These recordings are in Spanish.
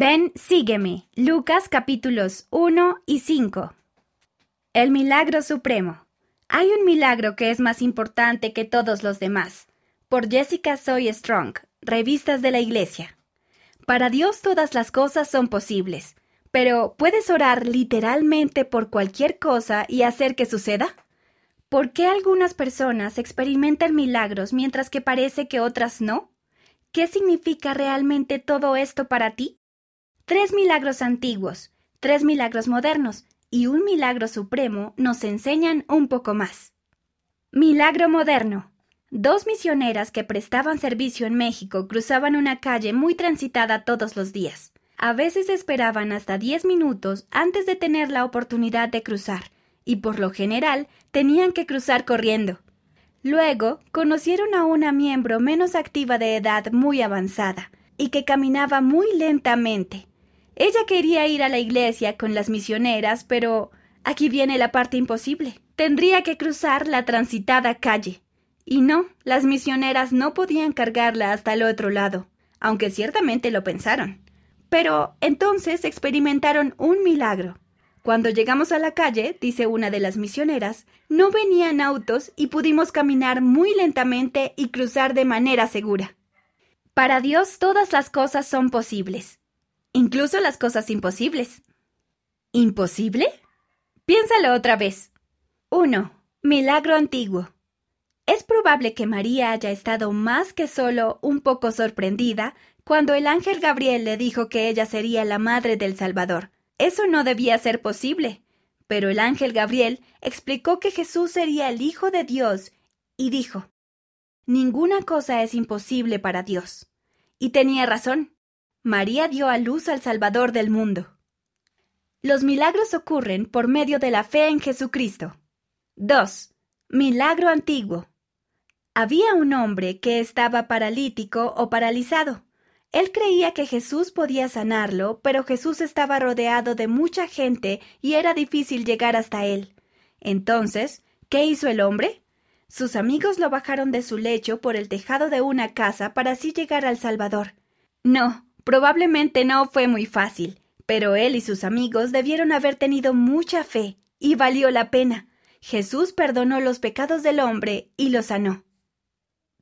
Ven, sígueme. Lucas capítulos 1 y 5. El milagro supremo. Hay un milagro que es más importante que todos los demás. Por Jessica Soy Strong, Revistas de la Iglesia. Para Dios todas las cosas son posibles, pero ¿puedes orar literalmente por cualquier cosa y hacer que suceda? ¿Por qué algunas personas experimentan milagros mientras que parece que otras no? ¿Qué significa realmente todo esto para ti? Tres milagros antiguos, tres milagros modernos y un milagro supremo nos enseñan un poco más. Milagro moderno. Dos misioneras que prestaban servicio en México cruzaban una calle muy transitada todos los días. A veces esperaban hasta diez minutos antes de tener la oportunidad de cruzar, y por lo general tenían que cruzar corriendo. Luego conocieron a una miembro menos activa de edad muy avanzada, y que caminaba muy lentamente. Ella quería ir a la iglesia con las misioneras, pero aquí viene la parte imposible. Tendría que cruzar la transitada calle. Y no, las misioneras no podían cargarla hasta el otro lado, aunque ciertamente lo pensaron. Pero entonces experimentaron un milagro. Cuando llegamos a la calle, dice una de las misioneras, no venían autos y pudimos caminar muy lentamente y cruzar de manera segura. Para Dios todas las cosas son posibles incluso las cosas imposibles. ¿Imposible? Piénsalo otra vez. 1. Milagro antiguo. Es probable que María haya estado más que solo un poco sorprendida cuando el ángel Gabriel le dijo que ella sería la madre del Salvador. Eso no debía ser posible. Pero el ángel Gabriel explicó que Jesús sería el Hijo de Dios y dijo, Ninguna cosa es imposible para Dios. Y tenía razón. María dio a luz al Salvador del mundo. Los milagros ocurren por medio de la fe en Jesucristo. 2. Milagro antiguo. Había un hombre que estaba paralítico o paralizado. Él creía que Jesús podía sanarlo, pero Jesús estaba rodeado de mucha gente y era difícil llegar hasta él. Entonces, ¿qué hizo el hombre? Sus amigos lo bajaron de su lecho por el tejado de una casa para así llegar al Salvador. No, Probablemente no fue muy fácil, pero él y sus amigos debieron haber tenido mucha fe, y valió la pena. Jesús perdonó los pecados del hombre y lo sanó.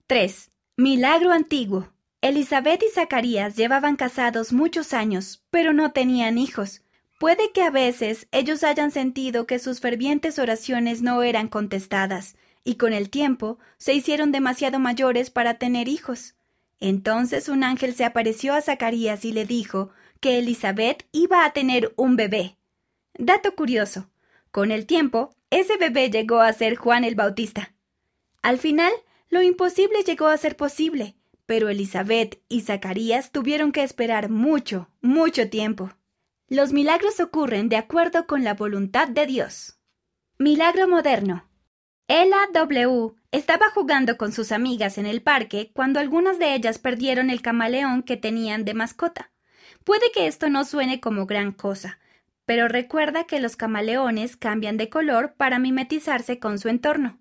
3. Milagro antiguo. Elizabeth y Zacarías llevaban casados muchos años, pero no tenían hijos. Puede que a veces ellos hayan sentido que sus fervientes oraciones no eran contestadas, y con el tiempo se hicieron demasiado mayores para tener hijos. Entonces un ángel se apareció a Zacarías y le dijo que Elizabeth iba a tener un bebé. Dato curioso. Con el tiempo, ese bebé llegó a ser Juan el Bautista. Al final, lo imposible llegó a ser posible, pero Elizabeth y Zacarías tuvieron que esperar mucho, mucho tiempo. Los milagros ocurren de acuerdo con la voluntad de Dios. Milagro moderno. Ella W. estaba jugando con sus amigas en el parque cuando algunas de ellas perdieron el camaleón que tenían de mascota. Puede que esto no suene como gran cosa, pero recuerda que los camaleones cambian de color para mimetizarse con su entorno.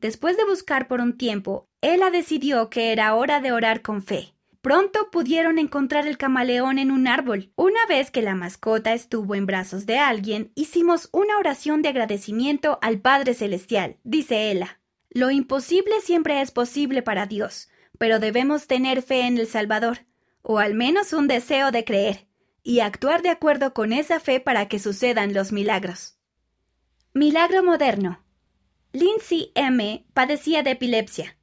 Después de buscar por un tiempo, Ella decidió que era hora de orar con fe. Pronto pudieron encontrar el camaleón en un árbol. Una vez que la mascota estuvo en brazos de alguien, hicimos una oración de agradecimiento al Padre Celestial, dice Ella. Lo imposible siempre es posible para Dios, pero debemos tener fe en el Salvador, o al menos un deseo de creer, y actuar de acuerdo con esa fe para que sucedan los milagros. Milagro moderno. Lindsay M. padecía de epilepsia.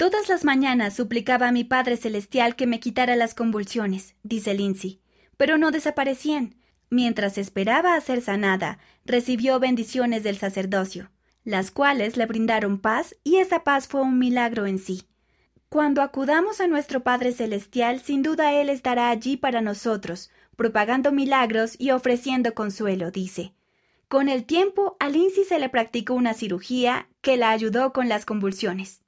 Todas las mañanas suplicaba a mi Padre Celestial que me quitara las convulsiones, dice Lindsay, pero no desaparecían. Mientras esperaba a ser sanada, recibió bendiciones del sacerdocio, las cuales le brindaron paz y esa paz fue un milagro en sí. Cuando acudamos a nuestro Padre Celestial, sin duda Él estará allí para nosotros, propagando milagros y ofreciendo consuelo, dice. Con el tiempo, a Lindsay se le practicó una cirugía que la ayudó con las convulsiones.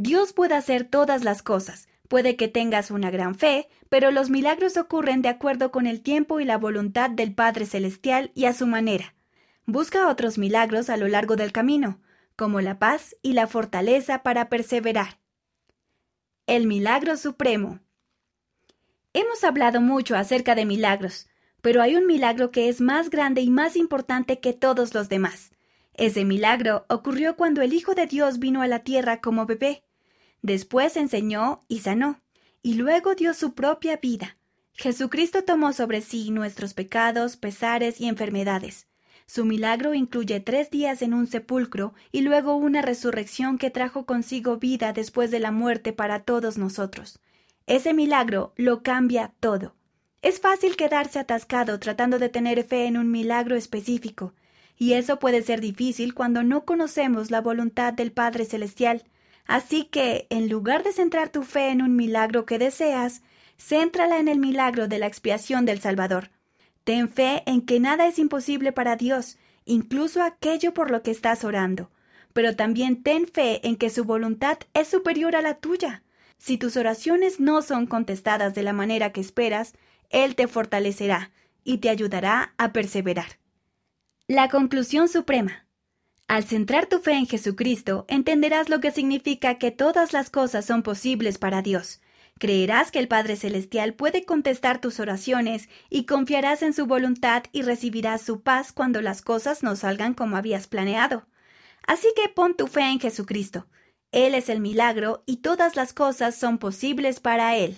Dios puede hacer todas las cosas. Puede que tengas una gran fe, pero los milagros ocurren de acuerdo con el tiempo y la voluntad del Padre Celestial y a su manera. Busca otros milagros a lo largo del camino, como la paz y la fortaleza para perseverar. El milagro supremo. Hemos hablado mucho acerca de milagros, pero hay un milagro que es más grande y más importante que todos los demás. Ese milagro ocurrió cuando el Hijo de Dios vino a la tierra como bebé. Después enseñó y sanó, y luego dio su propia vida. Jesucristo tomó sobre sí nuestros pecados, pesares y enfermedades. Su milagro incluye tres días en un sepulcro y luego una resurrección que trajo consigo vida después de la muerte para todos nosotros. Ese milagro lo cambia todo. Es fácil quedarse atascado tratando de tener fe en un milagro específico, y eso puede ser difícil cuando no conocemos la voluntad del Padre Celestial. Así que, en lugar de centrar tu fe en un milagro que deseas, céntrala en el milagro de la expiación del Salvador. Ten fe en que nada es imposible para Dios, incluso aquello por lo que estás orando. Pero también ten fe en que su voluntad es superior a la tuya. Si tus oraciones no son contestadas de la manera que esperas, Él te fortalecerá y te ayudará a perseverar. La conclusión suprema. Al centrar tu fe en Jesucristo, entenderás lo que significa que todas las cosas son posibles para Dios. Creerás que el Padre Celestial puede contestar tus oraciones y confiarás en su voluntad y recibirás su paz cuando las cosas no salgan como habías planeado. Así que pon tu fe en Jesucristo. Él es el milagro y todas las cosas son posibles para Él.